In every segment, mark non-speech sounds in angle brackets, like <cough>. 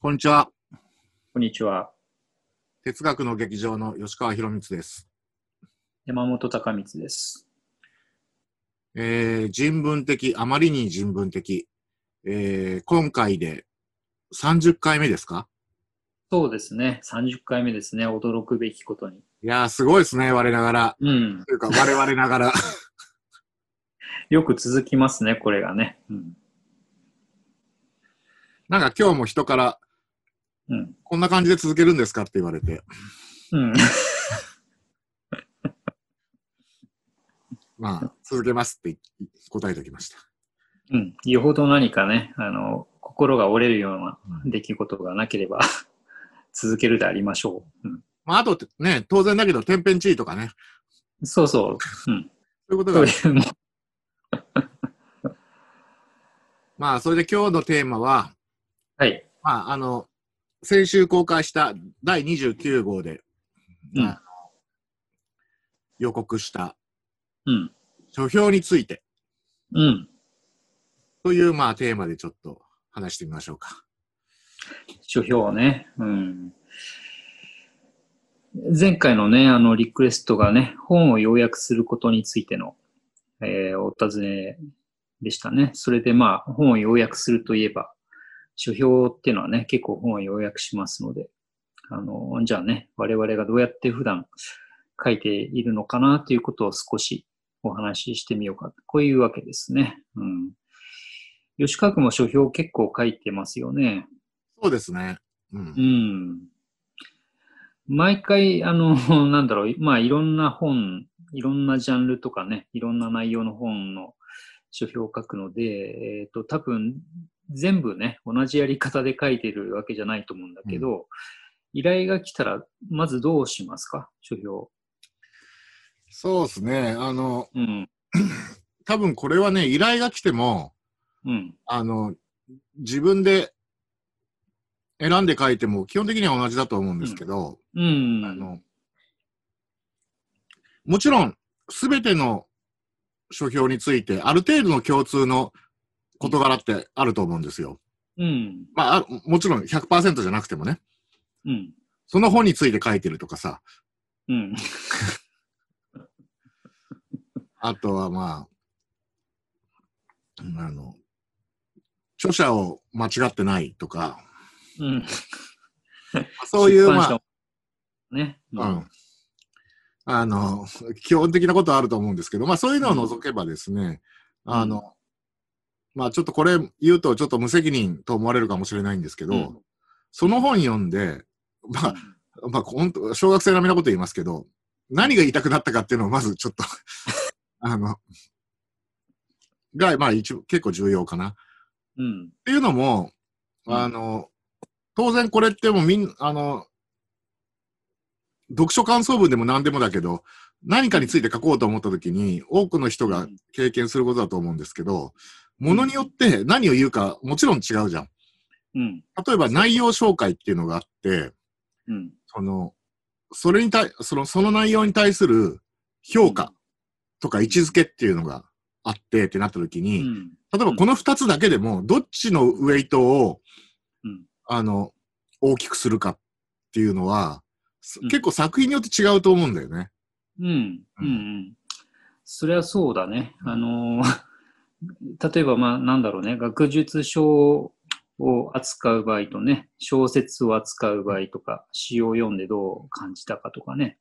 こんにちは。こんにちは。哲学の劇場の吉川博光です。山本隆光です。えー人文的、あまりに人文的。えー今回で30回目ですか？そうですね。30回目ですね。驚くべきことに。いやー、すごいですね、我ながら。うん。というか、我々ながら。<laughs> よく続きますね、これがね。うん。なんか今日も人から、うん。こんな感じで続けるんですかって言われて、うん。<laughs> まあ、続けますって答えておきました。うん。よほど何かね、あの、心が折れるような出来事がなければ、<laughs> 続けるでありましょう。うん。まあ、あとね、当然だけど、天変地異とかね、そうそう。うん。そういうことが。<laughs> まあ、それで今日のテーマは、はい。まあ、あの、先週公開した第29号で、うん予告したうん。書評についてうん。という、まあ、テーマでちょっと話してみましょうか。書評ね。うん。前回のね、あの、リクエストがね、本を要約することについての、えーお尋ねでしたね。それでまあ、本を要約するといえば、書評っていうのはね、結構本を要約しますので、あの、じゃあね、我々がどうやって普段書いているのかなということを少しお話ししてみようか。こういうわけですね。うん。吉川君も書評結構書いてますよね。そうですね。うんう。ん。毎回、あの、<laughs> なんだろう、まあ、いろんな本、いろんなジャンルとかね、いろんな内容の本の書評を書くので、えっ、と、多分、全部ね、同じやり方で書いてるわけじゃないと思うんだけど、依頼が来たら、まずどうしますか？書評。そうですね。あの、うん。<clears throat> 多分これはね、依頼が来ても、うん。あの、自分で選んで書いても基本的には同じだと思うんですけど、うん。あの、もちろん、すべての書評について、ある程度の共通の事柄ってあると思うんですよ。うん。まあ、あもちろん100%じゃなくてもね、うん。その本について書いてるとかさ、うん。<laughs> あとはまあ、うんあの、著者を間違ってないとか、うん。そういう、まあね。うん。あの、基本的なことはあると思うんですけど、まあそういうのを除けばですね、んあの、まあちょっとこれ言うとちょっと無責任と思われるかもしれないんですけど、うんその本読んで、まあ、まあ本当、小学生並みなこと言いますけど、何が言いたくなったかっていうのをまずちょっと <laughs> あの、が、まあ一応結構重要かな。っうん。ていうのも、うんあの、当然これってもうみん、あの、読書感想文でも何でもだけど、何かについて書こうと思った時に、多くの人が経験することだと思うんですけど、ものによって何を言うかもちろん違うじゃん。うん。例えば内容紹介っていうのがあって、うん。その、それに対、その、その内容に対する評価とか位置づけっていうのがあってってなった時うに、ん。例えばこの二つだけでも、どっちのウェイトを、うんあの、大きくするかっていうのは、結構作品によって違うと思うんだよね。うん、うん、うん。それはそうだね。あのー例えば、まあ、なんだろうね、学術書を扱う場合とね、小説を扱う場合とか、詩を読んでどう感じたかとかね、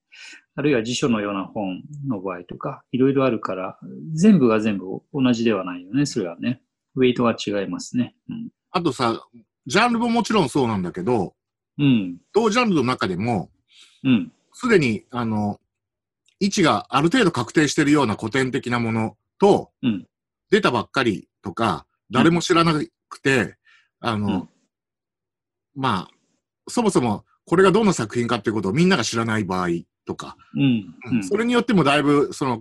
あるいは辞書のような本の場合とか、いろいろあるから、全部が全部同じではないよね、それはね。ウェイトが違いますね。うん。あとさ、ジャンルももちろんそうなんだけど、うん。同ジャンルの中でも、うん。すでに、あの、位置がある程度確定しているような古典的なものと、うん出たばっかりとか、誰も知らなくて、あの、うんまあ、そもそもこれがどの作品かっていうことをみんなが知らない場合とか、うん。うん。それによってもだいぶ、その、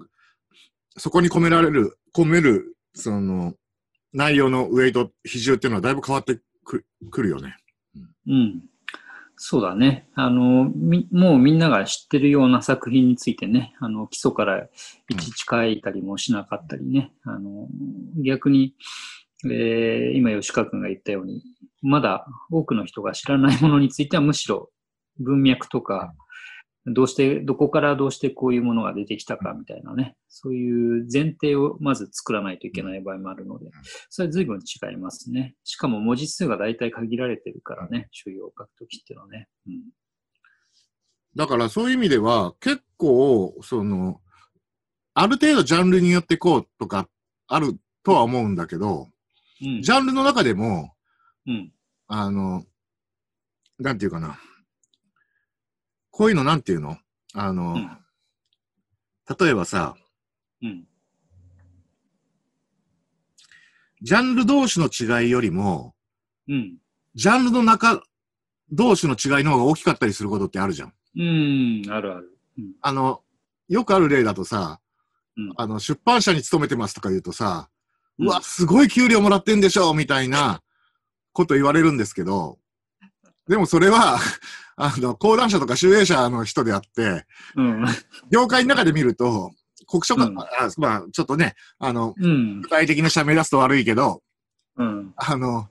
そこに込められる、込める、その、内容のウェイト、比重っていうのはだいぶ変わってくくるよね。うん。そうだね。あの、もうみんなが知ってるような作品についてね、あの、基礎からいちいち書いたりもしなかったりね、あの、逆に、えー今吉川君が言ったように、まだ多くの人が知らないものについてはむしろ文脈とか、どうして、どこからどうしてこういうものが出てきたかみたいなね、そういう前提をまず作らないといけない場合もあるので、それは随分違いますね。しかも文字数が大体限られてるからね、所要を書くときっていうのはね。うん、だからそういう意味では、結構、その、ある程度ジャンルによってこうとかあるとは思うんだけど、うんジャンルの中でも、うん。あの、なんていうかな。こういうのなんていうの？あの、うん例えばさ、うん。ジャンル同士の違いよりも、うん。ジャンルの中同士の違いの方が大きかったりすることってあるじゃん。うん。あるある。うん。あの、よくある例だとさ、うんあの、出版社に勤めてますとか言うとさ、うんうわ、すごい給料もらってんでしょみたいなこと言われるんですけど、でもそれは、あの、講談社とか集英社の人であって、うん。業界の中で見ると、国書が、うんあまあ、ちょっとね、あの、うん具。体的な社名出すと悪いけど、うん。あの、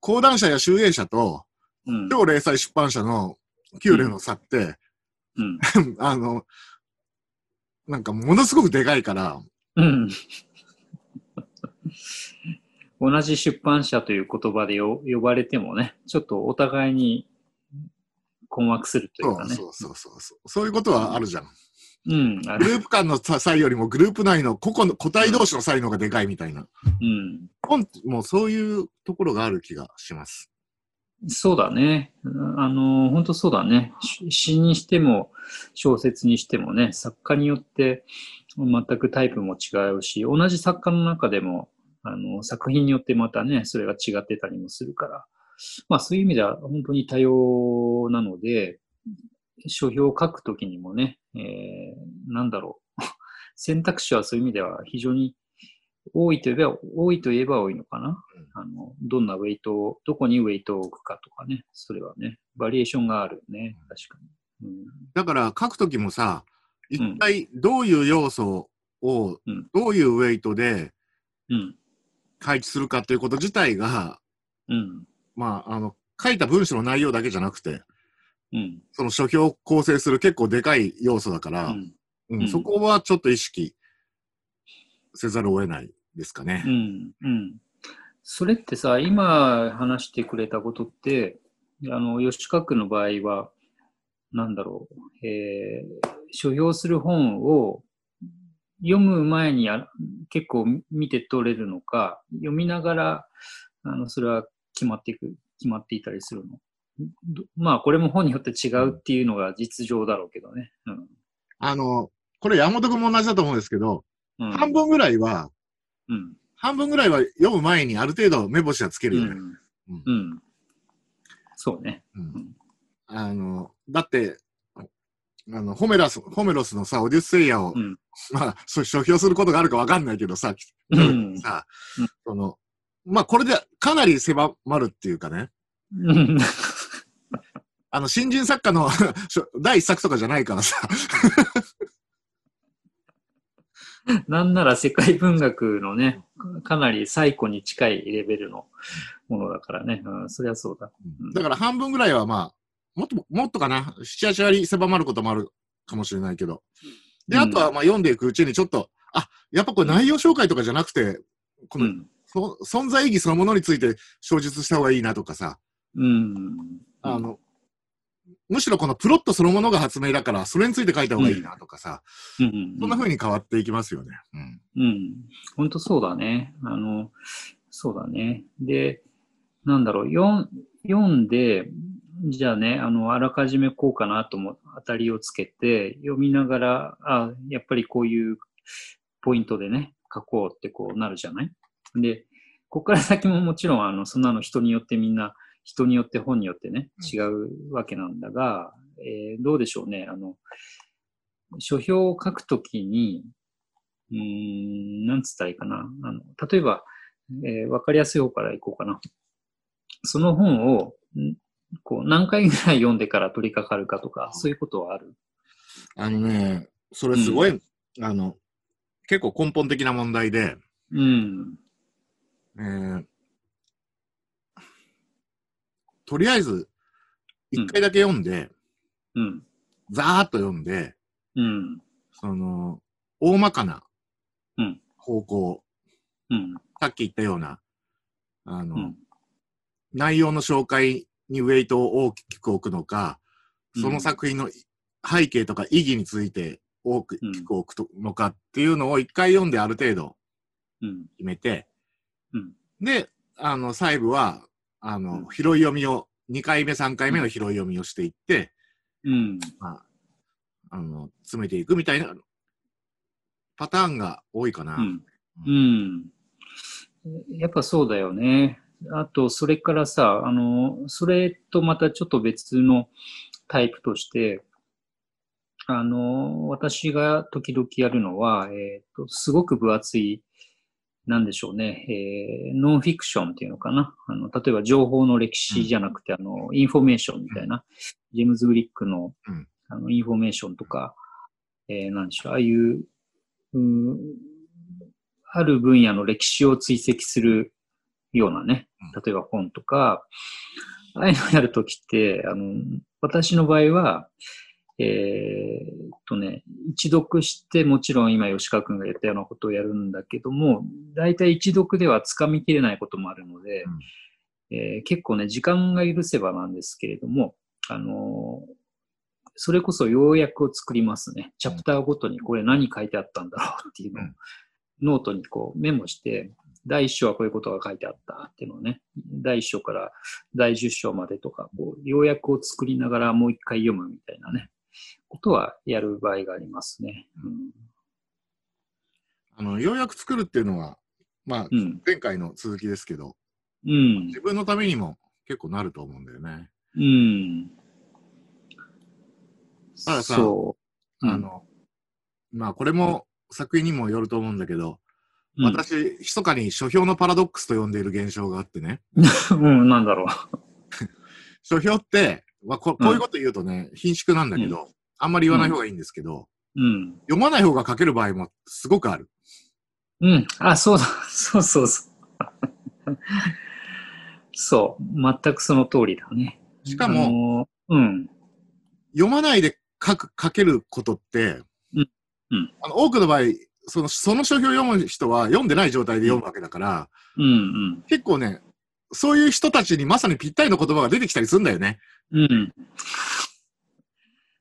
講談社や集英社と、うん。超零細出版社の給料の差って、うん。<laughs> あの、なんかものすごくでかいから、うん。同じ出版社という言葉でよ呼ばれてもね、ちょっとお互いに困惑するといかね。そううそうそうそうそう。そういうことはあるじゃん。うん。グループ間の差異よりもグループ内の個々の個体同士の差異の方がでかいみたいな。うん。本もうそういうところがある気がします。そうだね。あの、本当そうだね。し詩にしても、小説にしてもね、作家によって全くタイプも違うし、同じ作家の中でも、あの、作品によってまたね、それが違ってたりもするから、まあそういう意味では本当に多様なので、書評を書くときにもね、えー、なんだろう。<laughs> 選択肢はそういう意味では非常に多いといえば、多いといえば多いのかな。あの、どんなウェイトを、どこにウェイトを置くかとかね、それはね、バリエーションがあるね、確かに。うん、だから書くときもさ、ん一体どういう要素をうん。どういうウェイトでうん、配置するかっていうこと自体が、うん、まあ、あの、書いた文章の内容だけじゃなくて、うん、その書評を構成する結構でかい要素だから、うん、うんうんそこはちょっと意識せざるを得ないですかねう。ん、うん。それってさ、今話してくれたことって、あの、吉川君の場合は、なんだろう、えー、所要する本を読む前にあ結構見て取れるのか、読みながら、あの、それは決まっていく、決まっていたりするの。どまあ、これも本によって違うっていうのが実情だろうけどね。うん。あの、これ山本君も同じだと思うんですけど、うん、半分ぐらいは、うん。半分ぐらいは読む前にある程度目星はつけるよね。うん。うん。そうね。うんあの、だって、あの、ホメラス、ホメロスのさ、オデュッセイヤを、うんまあ、書評 <laughs> することがあるかわかんないけどさ、うんさ、うんその、まあ、これでかなり狭まるっていうかね、うん。あの、新人作家の <laughs> 第一作とかじゃないからさ、なんなら世界文学のね、かなり最古に近いレベルのものだからね。うん、そりゃそうだ。うんだから半分ぐらいはまあ、もっと、もっとかな、7、8割狭まることもあるかもしれないけど。で、うんあとはまあ読んでいくうちにちょっと、あ、やっぱこれ内容紹介とかじゃなくて、この、うん。そ存在意義そのものについて詳述した方がいいなとかさ、うん。あの、むしろこのプロットそのものが発明だから、それについて書いた方がいいなとかさ、うん。そんな風に変わっていきますよね。うん。うん。本当そうだね。あの、そうだね。で、なんだろう、読ん読んで、じゃあね、あの、あらかじめこうかなとも当たりをつけて、読みながら、あ、やっぱりこういうポイントでね、書こうってこうなるじゃない？で、ここから先ももちろん、あの、そんなの人によってみんな、人によって本によってね、違うわけなんだが、えーどうでしょうね、あの、書評を書くときに、うーん、なんつったらいいかな。あの、例えば、えーわかりやすい方からいこうかな。その本を、んこう、何回ぐらい読んでから取り掛かるかとか、そういうことはある？あのね、それすごい、あの、結構根本的な問題で、うん。えーとりあえず、一回だけ読んで、うん。ざーっと読んで、うん。その、大まかなうん方向、うん。さっき言ったような、あの、うん。内容の紹介にウェイトを大きく置くのか、その作品の背景とか意義について大きく置くのかっていうのを一回読んである程度。決めて、で、あの、細部は、あの、うん拾い読みを、2回目、3回目の拾い読みをしていって、うん。まあ、あの、詰めていくみたいなパターンが多いかな。うん。うん。やっぱそうだよね。あと、それからさ、あの、それとまたちょっと別のタイプとして、あの、私が時々やるのは、えっ、と、すごく分厚い、なんでしょうね、えーノンフィクションっていうのかな。あの、例えば情報の歴史じゃなくて、あの、インフォメーションみたいな、ジェームズ・グリックの、うん。あの、インフォメーションとか、えーなんでしょう、ああいう、うんある分野の歴史を追跡するようなねうん、例えば本とか、ああいうのをやるときって、あの、私の場合は、えーっとね、一読して、もちろん今吉川君が言ったようなことをやるんだけども、大体一読ではつかみきれないこともあるので、えー結構ね、時間が許せばなんですけれども、あのーそれこそ要約を作りますね。チャプターごとにこれ何書いてあったんだろうっていうのを、うん。ノートにこうメモして、第1章はこういうことが書いてあったっていうのをね、第1章から第10章までとか、こう、要約を作りながらもう一回読むみたいなね、ことはやる場合がありますね。あの、ようやく作るっていうのは、まあ、うん。うん。前回の続きですけど、うん自。分のためにも結構なると思うんだよね。うん。たださそう。あの、まあ、これも作品にもよると思うんだけど、うん、私、密かに書評のパラドックスと呼んでいる現象があってね、<laughs> うん、なんだろ <laughs> 書評って、まあ、ここういうこと言うとね、貧縮なんだけど、あんまり言わない方がいいんですけど、う。うん。読まない方が書ける場合もすごくある。うん。あ、そうだ。<laughs> そうそうそう。<laughs> そう。全くその通りだね。しかも、うん。読まないで書く、書けることって、うんうんあの多くの場合、その、その書評を読む人は読んでない状態で読むわけだから、うん結構ね、そういう人たちにまさにぴったりの言葉が出てきたりするんだよね。うん。うん。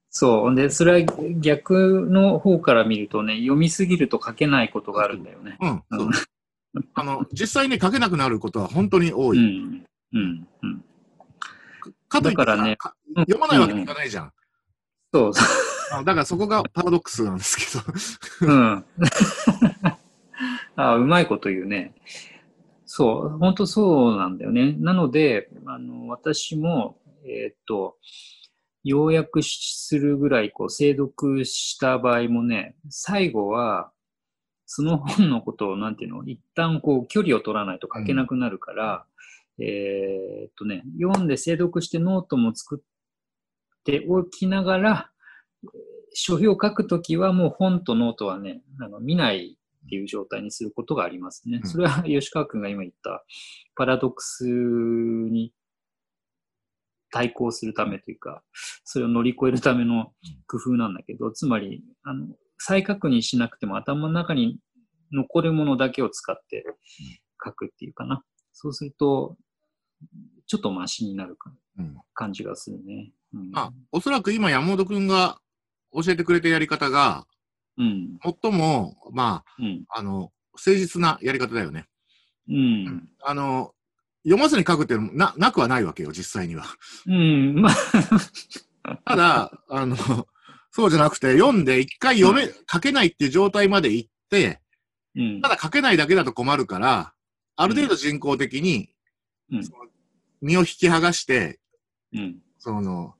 そう。で、それは逆の方から見るとね、読みすぎると書けないことがあるんだよね。うん。そううんあの、実際ね、書けなくなることは本当に多い。うん。うん。うん。かといってねか読まないわけにいかないじゃん。そう。あだからそこがパラドックスなんですけど。うん。<laughs> あうまいこと言うね。そう、本当そうなんだよね。なので、あの、私も、えーっと、要約するぐらい、こう、精読した場合もね、最後は、その本のことを、なんていうの、一旦こう、距離を取らないと書けなくなるから、えーっとね、読んで精読してノートも作っておきながら、書評を書くときはもう本とノートはね、あの見ないっていう状態にすることがありますね。それは吉川君が今言ったパラドックスに対抗するためというか、それを乗り越えるための工夫なんだけど、つまり、あの、再確認しなくても頭の中に残るものだけを使って書くっていうかな。そうすると、ちょっとマシになるかうん感じがするね。うん。まあ、おそらく今山本くんが教えてくれたやり方が、うん。最も、まうん。あ、あの、誠実なやり方だよね。うん。あの、読まずに書くっていうのもな、なくはないわけよ、実際には。うん。まあ、<laughs> ただ、あの、そうじゃなくて、読んで一回読め、書けないっていう状態まで行って、うんた。だ書けないだけだと困るから、ある程度人工的にうん。身を引き剥がして、うん。その、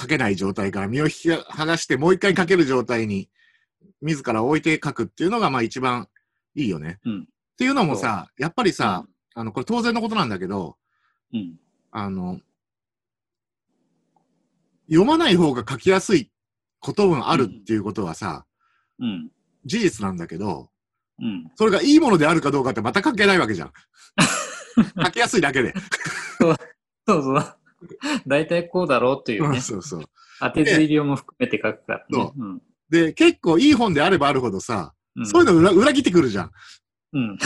書けない状態から身を引き剥がして、もう一回書ける状態に、自ら置いて書くっていうのが、まあ一番いいよね。うんっていうのもさ、やっぱりさ、あの、これ当然のことなんだけど、うん。あの、読まない方が書きやすいこともあるっていうことはさ、うん。事実なんだけど、うん。それがいいものであるかどうかってまた関係ないわけじゃん。<laughs> 書きやすいだけで。そうそう。大体こうだろうというね、そうそう。当てず入りも含めて書くからね。そうんで、結構いい本であればあるほどさ、うんそういうの裏裏切ってくるじゃん。うん。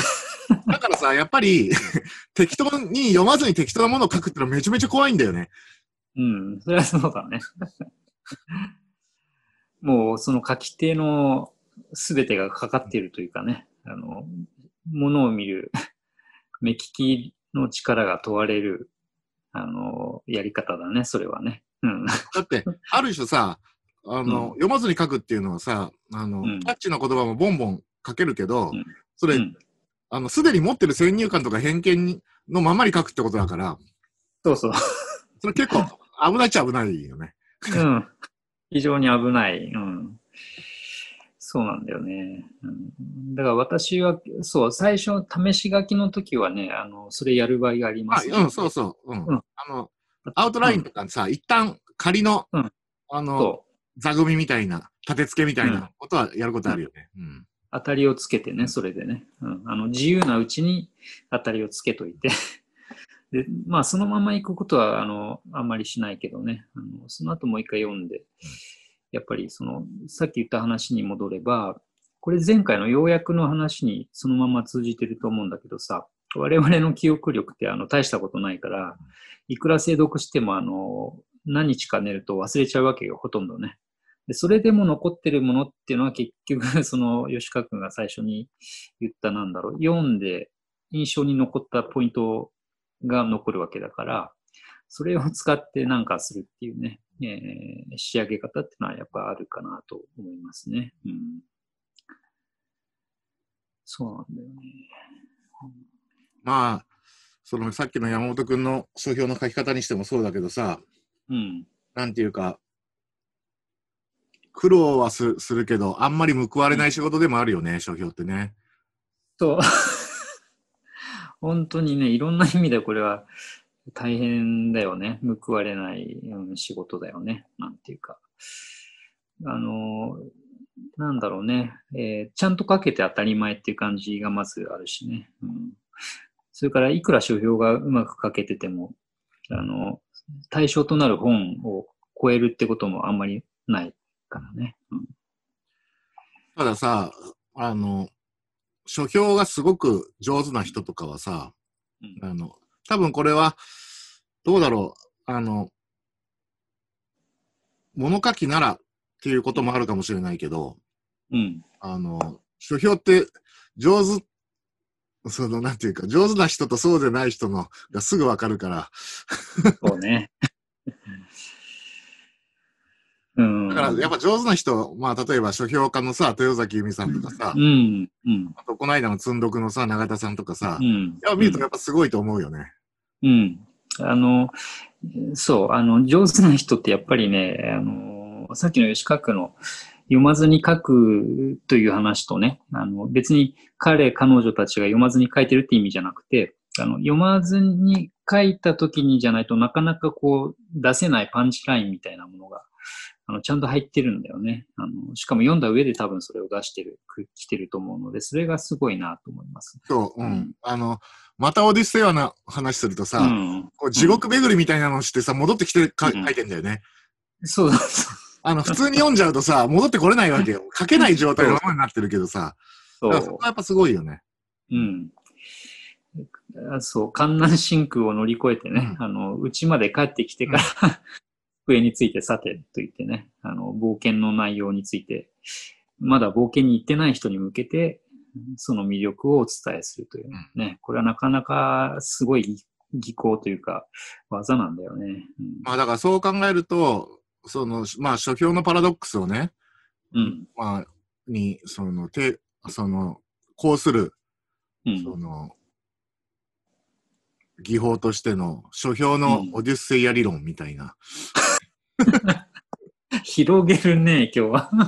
<laughs> だからさ、やっぱり、<laughs> 適当に読まずに適当なものを書くってのはめちゃめちゃ怖いんだよね。うん。それはそうだね。<laughs> もう、その書き手の全てがかかっているというかね、あの、ものを見る、目利きの力が問われる、あの、やり方だね、それはね。うん。だって、ある種さ、あの、うん読まずに書くっていうのはさ、あの、うんキャッチーな言葉もボンボン書けるけど、うんそれ、うんあの、すでに持ってる先入観とか偏見にのままに書くってことだから、そうそう。それ結構危ないっちゃ危ないよね。うん。非常に危ない。うん。そうなんだよね。うん、だから私は、そう、最初、試し書きの時はね、あの、それやる場合がありまあ、す、うん、そうそう。うん。うんあの、アウトラインとかさ、一旦仮の、うんあの、そ座組みたいな、立て付けみたいなことはやることあるよね。うん。当たりをつけてね、それでね。うん、あの自由なうちに当たりをつけといて。<laughs> で、まあ、そのまま行くことは、あの、あんまりしないけどね。あのその後もう一回読んで、やっぱりその、さっき言った話に戻れば、これ前回の要約の話にそのまま通じてると思うんだけどさ、我々の記憶力ってあの大したことないから、いくら精読してもあの、何日か寝ると忘れちゃうわけよ、ほとんどね。で、それでも残ってるものっていうのは結局、<laughs> その吉川君が最初に言ったなんだろう、読んで印象に残ったポイントが残るわけだから、それを使ってなんかするっていうね、えー仕上げ方っていうのはやっぱあるかなと思いますね。うん。そうなんだよね。まあ、そのさっきの山本君の書評の書き方にしてもそうだけどさ、うん。なんていうか、苦労はすするけど、あんまり報われない仕事でもあるよね、書評ってね。そう。<laughs> 本当にね、いろんな意味でこれは大変だよね。報われない、うん仕事だよね。なんていうか。あの、なんだろうね、えーちゃんと書けて当たり前っていう感じがまずあるしね。うん、それから、いくら書評がうまく書けてても、あの、対象となる本を超えるってこともあんまりないからね。うんたださ、あの、書評がすごく上手な人とかはさ、うんあの、多分これは、どうだろう、あの、物書きならっていうこともあるかもしれないけど、うん。あの、書評って上手、その、なんていうか、上手な人とそうでない人のがすぐわかるから、そうね。うん。だからやっぱ上手な人、まあ例えば書評家のさ、豊崎由美さんとかさ、うん。うん。あとこの間の積んどくのさ、永田さんとかさ、うん。やっぱ見るとやっぱすごいと思うよね。うん。あの、そう、あの、上手な人ってやっぱりね、あの、さっきの吉川区の読まずに書くという話とね、あの、別に彼、彼女たちが読まずに書いてるって意味じゃなくて、あの、読まずに書いた時にじゃないとなかなかこう出せないパンチラインみたいなものが、あの、ちゃんと入ってるんだよね。あの、しかも読んだ上で多分それを出してる、く来てると思うので、それがすごいなと思います。そう、うん。うんあの、またオデュッセイアな話するとさ、うん。こう地獄巡りみたいなのしてさ、戻ってきてか、うん書いてんだよね。そうだ、そうあの、普通に読んじゃうとさ、<laughs> 戻ってこれないわけよ。書けない状態のままになってるけどさ、だからそこはやっぱすごいよね。うん。あそう、観南真空を乗り越えてね、うあの、うちまで帰ってきてから、机についてさてと言ってね、あの、冒険の内容について、まだ冒険に行ってない人に向けて、その魅力をお伝えするというね、これはなかなかすごい技巧というか、技なんだよね。まあだからそう考えると、その、まあ書評のパラドックスをね、うん。まあ、に、その、て、その、こうする、うん。その、技法としての書評のオデュッセイア理論みたいな。<laughs> 広げるね、今日は。<laughs>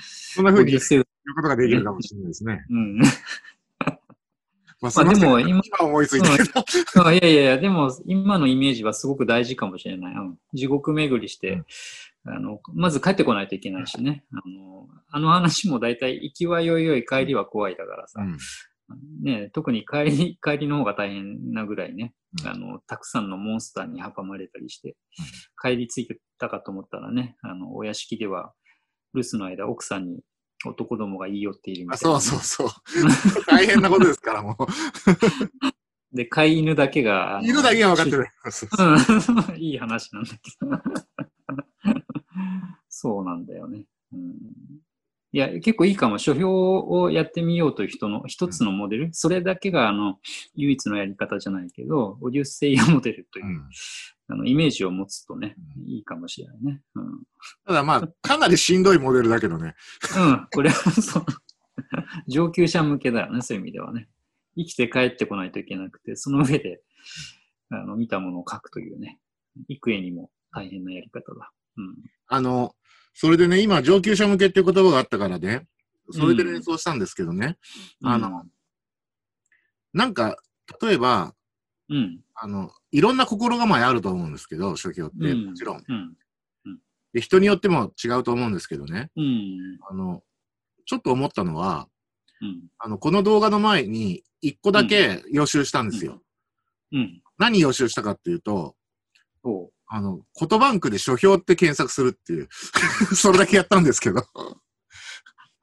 そんな風に言うことができるかもしれないですね。うん。まあ、まあでも今今思いついたけど。あいやいやいや、でも今のイメージはすごく大事かもしれない。うん、地獄巡りして、あの、まず帰ってこないといけないしね。あの、あの話も大体行きはよいよい帰りは怖いだからさ、うんね、特に帰り、<laughs> 帰りの方が大変なぐらいね、うんあの、たくさんのモンスターに阻まれたりして、帰り着いたかと思ったらね、あの、お屋敷では、留守の間、奥さんに男どもが言い寄っているみたいな、あそうそうそう。<laughs> 大変なことですから、も <laughs> で、飼い犬だけが、犬だけは分かってる。いい話なんだけど。そうなんだよね。うん、いや、結構いいかも。書評をやってみようという人の一つのモデル、それだけがあの唯一のやり方じゃないけど、オデュッセイアモデルという、うんあのイメージを持つとね、いいかもしれないね。うん。ただまあ、かなりしんどいモデルだけどね。うん、これはそう。上級者向けだよね、そういう意味ではね。生きて帰ってこないといけなくて、その上で、あの、見たものを書くというね、幾重にも大変なやり方だ。うん。あの、それでね、今、上級者向けっていう言葉があったからね、それで連想したんですけどね、あの、なんか、例えば、うん。あの、いろんな心構えあると思うんですけど、書評って、うんもちろん。うん。で、人によっても違うと思うんですけどね、うん。あの、ちょっと思ったのは、うん。あの、この動画の前に、一個だけ予習したんですよ。うん。何予習したかっていうと、そあの、言バンクで書評って検索するっていう、<laughs> それだけやったんですけど。う。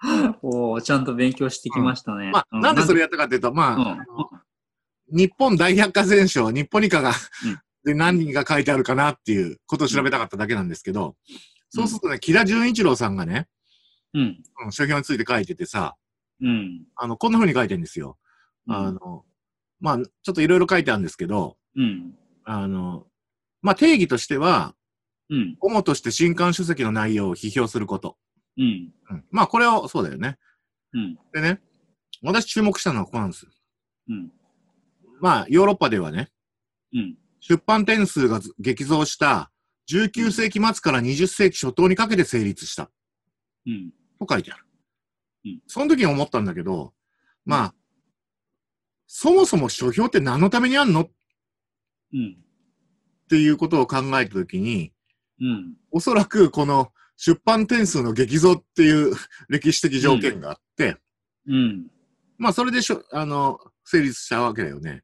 <laughs> おーちゃんと勉強してきましたね。まあ、うなんでそれやったかっていうと、まあ、うん日本大百科全書、日本理科が、うんで何人が書いてあるかなっていうことを調べたかっただけなんですけど、そうするとね、木田純一郎さんがね、うん。うん書評について書いててさ、うん。あの、こんな風に書いてるんですよ。あの、まあ、ちょっといろいろ書いてあるんですけど、うん。あの、まあ、定義としては、うん。主として新刊書籍の内容を批評すること。うん。うん、まあ、これを、そうだよね。うん。でね、私注目したのはここなんですよ。うん。まあ、ヨーロッパではね、うん。出版点数が激増した19世紀末から20世紀初頭にかけて成立したうん。と書いてある。うんその時に思ったんだけど、まあ、そもそも書評って何のためにあんの？っうん。ていうことを考えた時に、うん。おそらくこの出版点数の激増っていう歴史的条件があって、うん。まあそれでしょ、あの、成立したわけだよね。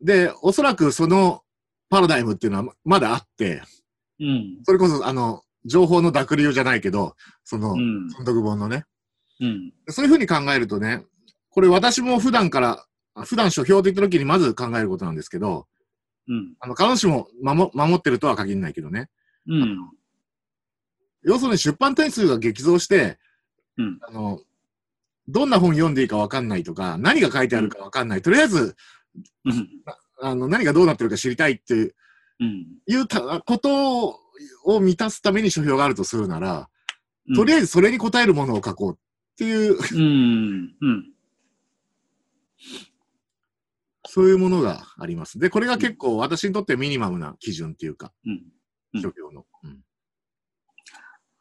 で、おそらくそのパラダイムっていうのはままだあって、うん。それこそあの、情報の濁流じゃないけど、その、うん。尊読本のね。うん。そういうふうに考えるとね、これ私も普段から、あ普段書評で言った時にまず考えることなんですけど、うん。あの、必ずしも守守ってるとは限らないけどね。うん。要するに出版点数が激増して、うんあの、どんな本読んでいいかわかんないとか、何が書いてあるかわかんない。とりあえず、うん。あの、何がどうなってるか知りたいっていううん。いうたことをを満たすために書評があるとするなら、うん。とりあえずそれに応えるものを書こうっていう、うん。うん。そういうものがあります。で、これが結構私にとってミニマムな基準っていうか、うん。うん書評の。うん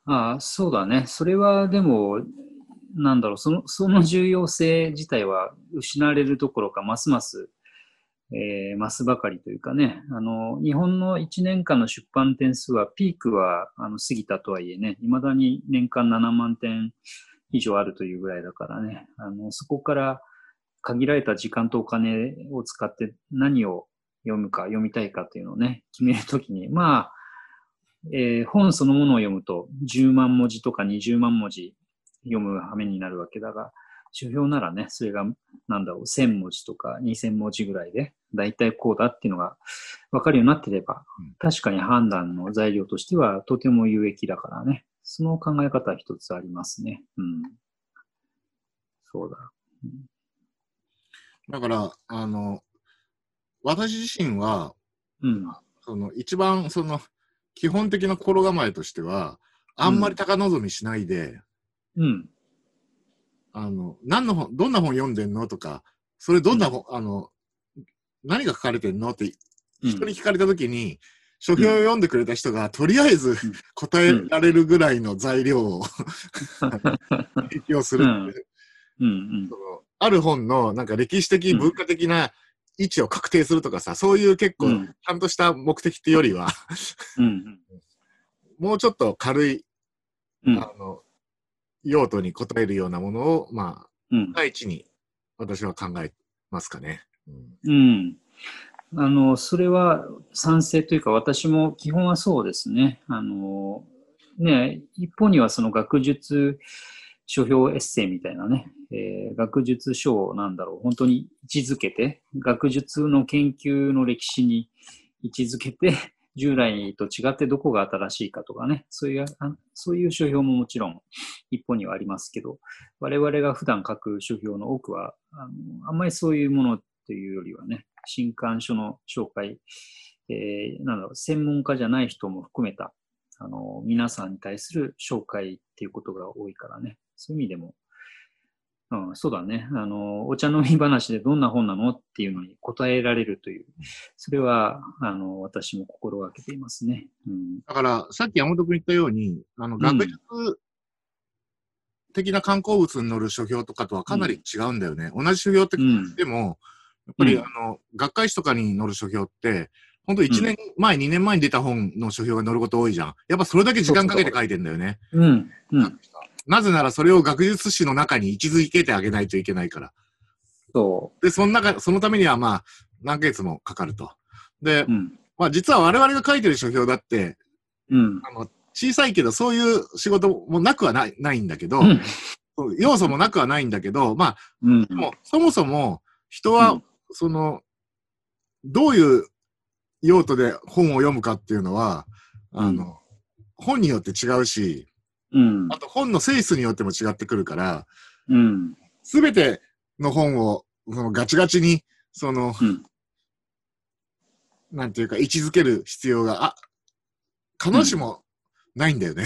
ああ、そうだね。それはでも、なんだろう、その、その重要性自体は失われるどころか、ますます、えー、増すばかりというかね、あの、日本の1年間の出版点数は、ピークはあの過ぎたとはいえね、未だに年間7万点以上あるというぐらいだからね、あの、そこから限られた時間とお金を使って何を読むか、読みたいかというのをね、決めるときに、<laughs> まあ、えー本そのものを読むと10万文字とか20万文字読む羽目になるわけだが、書評ならね、それが、なんだろう、1000文字とか2000文字ぐらいで、だいたいこうだっていうのが分かるようになってればうん、確かに判断の材料としてはとても有益だからね。その考え方は一つありますね。うん。そうだ。だから、あの、私自身は、うん。その、一番、その、基本的な心構えとしては、あんまり高望みしないで、うん。あの、何の本、どんな本読んでんのとか、それどんな本、あの、何が書かれてんのってうん人に聞かれたときに、書評を読んでくれた人が、とりあえずん答えられるぐらいの材料を <laughs> 提供するっていううん。うんそ。のある本のなんか歴史的、文化的な位置を確定するとかさ、そういう結構、うんちゃんとした目的っていうよりは、うん。もうちょっと軽い、うん。あの、用途に応えるようなものを、まあ、うん。第一に私は考えますかね。うん。あの、それは賛成というか、私も基本はそうですね。あの、ね、一方にはその学術書評エッセイみたいなね、えー学術書をなんだろう、本当に位置づけて、学術の研究の歴史に位置づけて、従来と違ってどこが新しいかとかね、そういう、そういう書評ももちろん一方にはありますけど、我々が普段書く書評の多くは、あのあんまりそういうものというよりはね、新刊書の紹介、えーなんだろう、専門家じゃない人も含めた、あの、皆さんに対する紹介っていうことが多いからね、そういう意味でも、うん、そうだね。あの、お茶飲み話でどんな本なのっていうのに答えられるという、それは、あの、私も心がけていますね。うん。だから、さっき山本君言ったように、あの、ん学術的な観光物に乗る書評とかとはかなり違うんだよね。同じ書評ってうん。でも、やっぱり、うんあの、学会誌とかに載る書評って、本当1年前、2年前に出た本の書評が載ること多いじゃん。やっぱそれだけ時間かけて書いてんだよね。うん。うん。なぜならそれを学術誌の中に位置づけてあげないといけないから。そで、その中、そのためにはまあ、何ヶ月もかかると。でう。う、ん。まあ実は我々が書いてる書評だって、うん。あの、小さいけどそういう仕事もなくはないないんだけど、うん。要素もなくはないんだけど、まあ、うんで。も、そもそも人は、うんその、どういう用途で本を読むかっていうのは、あの、本によって違うし、うんあ。と本の性質によっても違ってくるから、うん。すべての本をそのガチガチに、その、うん。なんていうか、位置づける必要が、あ、必ずしもないんだよね。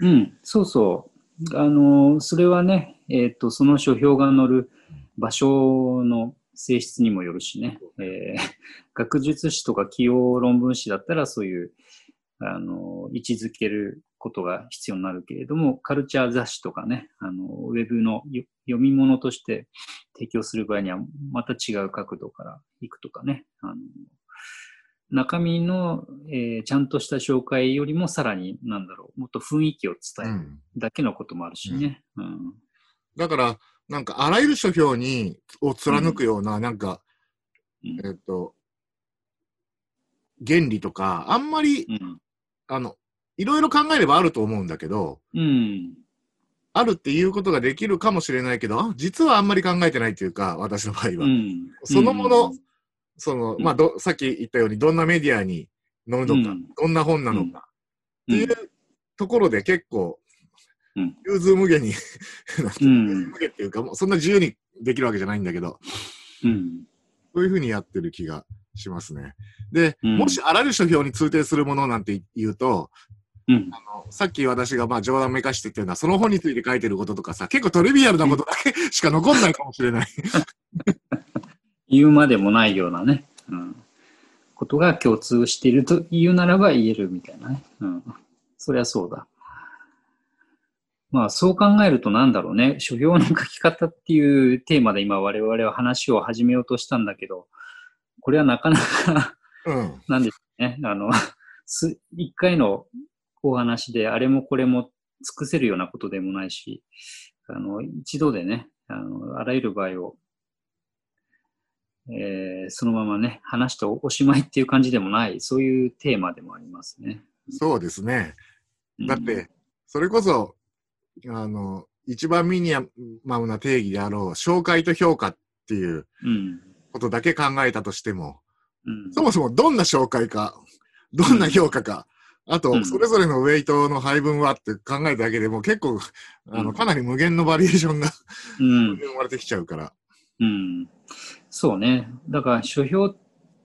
うん、そうそう。あの、それはね、えっ、と、その書評が載る場所の性質にもよるしね、えー学術誌とか起用論文誌だったらそういう、あの、位置づけることが必要になるけれども、カルチャー雑誌とかね、あの、ウェブのよ読み物として提供する場合には、また違う角度から行くとかね、あの、中身の、えーちゃんとした紹介よりもさらに、なんだろう、もっと雰囲気を伝えるうん。だけのこともあるしね。うん。だから、なんか、あらゆる書評に、を貫くような、なんか、うんえっと、原理とか、あんまり、うん。あの、いろいろ考えればあると思うんだけど、うん。あるっていうことができるかもしれないけど、あ実はあんまり考えてないっていうか、私の場合は。うん。そのものうんその、うんまあど、さっき言ったように、どんなメディアに載るのか、うんどんな本なのか、っていうところで結構、うん融通無下に、<laughs> 無下っていうか、もうそんな自由にできるわけじゃないんだけど、うん。そういうふうにやってる気がしますね。で、うんもしあらゆる書評に通底するものなんて言うと、うん。あのさっき私がまあ冗談めかして言ったような、その本について書いてることとかさ、結構トリビアルなことだけ <laughs> しか残んないかもしれない。言うまでもないようなね。うん。ことが共通していると言うならば言えるみたいなね。うん。そりゃそうだ。まあそう考えるとなんだろうね。書評の書き方っていうテーマで今我々は話を始めようとしたんだけど、これはなかなかうん。なんでしょうね。あの、す一回のお話であれもこれも尽くせるようなことでもないし、あの、一度でね、あの、あらゆる場合を、えーそのままね、話しておしまいっていう感じでもない、そういうテーマでもありますね。そうですね。うんだって、それこそ、あの、一番ミニマムな定義であろう、紹介と評価っていううん。ことだけ考えたとしても、うん。そもそもどんな紹介か、どんな評価か、あと、うんそれぞれのウェイトの配分はって考えただけでも結構、あの、うんかなり無限のバリエーションがうん。生まれてきちゃうから。うん。そうね。だから、書評っ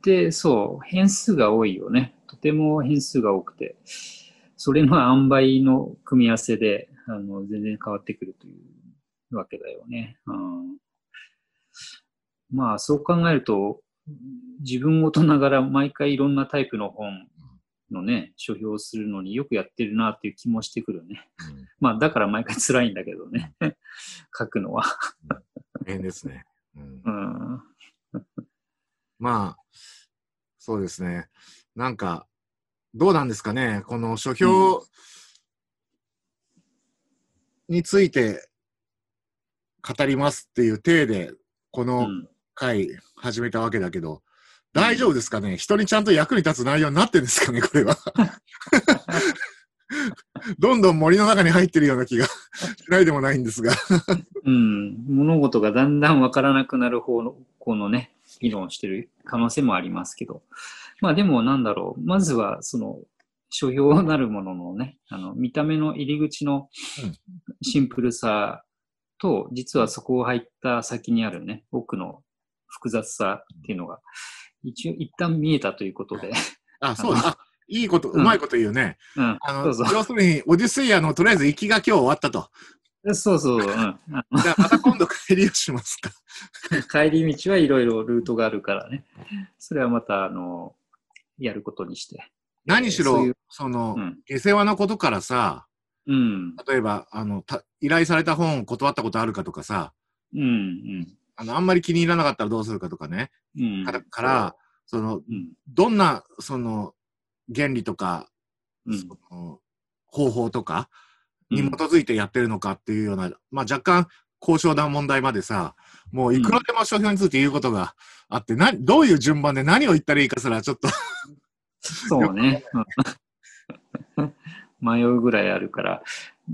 て、そう、変数が多いよね。とても変数が多くて、それの塩梅の組み合わせで、あの、全然変わってくるというわけだよね。うん、まあ、そう考えると、自分ごとながら毎回いろんなタイプの本のね、書評するのによくやってるなっていう気もしてくるね。まあ、だから毎回辛いんだけどね。書くのは。大変ですね。うんうん。まあ、そうですね。なんか、どうなんですかね。この書評について語りますっていう体でこのうん。回始めたわけだけど、大丈夫ですかね？人にちゃんと役に立つ内容になってんですかね？これは。<laughs> どんどん森の中に入ってるような気がしないでもないんですが。うん。物事がだんだんわからなくなる方の、このね、議論してる可能性もありますけど。まあでもなんだろう。まずは、その、書評なるもののね、あの、見た目の入り口のうんシンプルさと、実はそこを入った先にあるね、奥の複雑さっていうのが、一応一旦見えたということで。あ、そうだ。あいいこと、うんうまいこと言うね。うん。あの、そうそう。要するに、オデュセイアのとりあえず行きが今日終わったと。そうそう。うん。じゃあまた今度帰りをしますか。帰り道はいろいろルートがあるからね。それはまた、あの、やることにして。何しろその、うん。下世話のことからさ、うん。例えば、あの、た依頼された本を断ったことあるかとかさ、うん。あの、あんまり気に入らなかったらどうするかとかね。うん。から、からその、うん。どんな、その、原理とか、うん。その方法とかにうん基づいてやってるのかっていうような、まあ若干交渉な問題までさ、もういくらでも商標について言うことがあって、な、どういう順番で何を言ったらいいかすらちょっとそうね。うん。<laughs> 迷うぐらいあるから、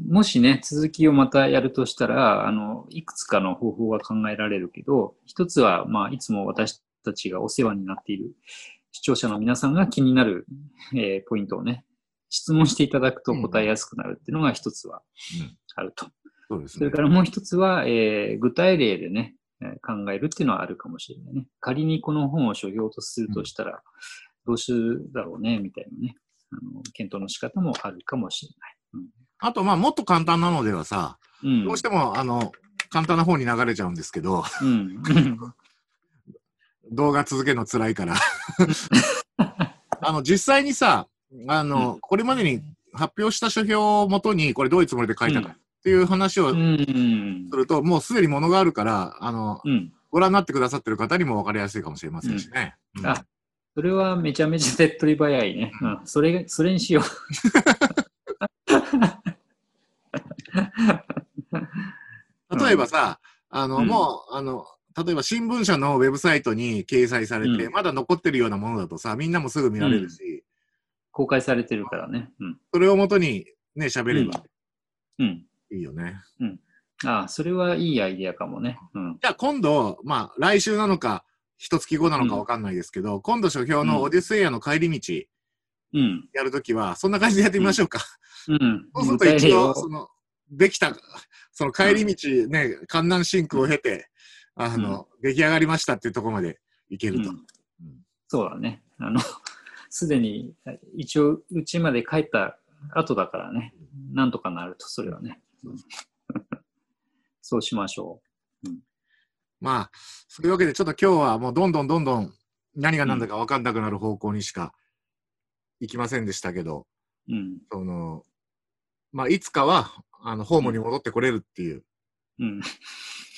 もしね、続きをまたやるとしたら、あの、いくつかの方法が考えられるけど、一つは、まあ、いつも私たちがお世話になっている視聴者の皆さんが気になる、えーポイントをね、質問していただくと答えやすくなるっていうのが一つはうん。あると。そうですそれからもう一つは、えー具体例でね、えー考えるっていうのはあるかもしれないね。仮にこの本を書評とするとしたら、どうするだろうね、みたいなね、あの、検討の仕方もあるかもしれあと、まあもっと簡単なのではさ、ない。うん。どうしても、あの、簡単な方に流れちゃうんですけど、うん。動画続けるの辛いから。<laughs> あの、実際にさ、あの、これまでに発表した書評をもとに、これどういうつもりで書いたかっていう話をうん。すると、もうすでにものがあるから、あの、うん。ご覧になってくださってる方にも分かりやすいかもしれませんしね。うんあ、それはめちゃめちゃ手っ取り早いね。うん。それ、それにしよう。例えばさ、あの、うんもう、あの、例えば新聞社のウェブサイトに掲載されて、うんまだ残ってるようなものだとさ、みんなもすぐ見られるし、公開されてるからね。うん。それをもとにね、喋ればうん。いいよね。あそれはいいアイディアかもね。うん。じゃあ今度、まあ来週なのか、一月後なのか分かんないですけど、今度書評のオデュセイアの帰り道うん。やるときは、そんな感じでやってみましょうか。うん。そうすると一応、その、できた、その帰り道ね、観南シンクを経て、あの、出来上がりましたっていうところまでいけると。うんそうだね。あの、すでに、一応、うちまで帰った後だからね。なんとかなると、それはね。うんそうしましょまあ、そういうわけで、ちょっと今日はもうどんどんどんどん何が何だか分かんなくなる方向にしか行きませんでしたけど、う。うん。その、まあ、いつかは、あの、ホームに戻ってこれるっていう、うん。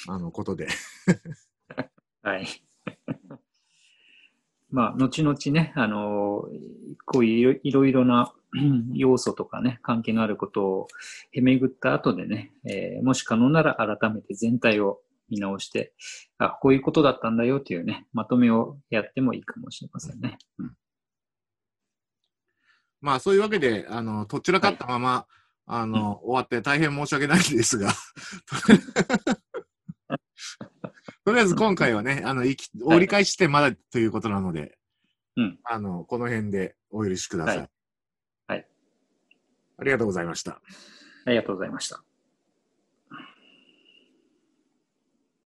あの、ことで。<laughs> はい。<laughs> まあ、後々ね、あの、こういういろいろなう <clears throat> ん要素とかね、関係のあることをへめぐった後でね、えーもし可能なら改めて全体を見直して、あ、こういうことだったんだよっていうね、まとめをやってもいいかもしれませんね。うんまあ、そういうわけで、あの、どちらかったまま、あの、終わって大変申し訳ないんですが、<laughs> とりあえず今回はね、あの、行き折り返してまだということなので、うんあの、この辺でお許しください。はいはいありがとうございました。ありがとうございました。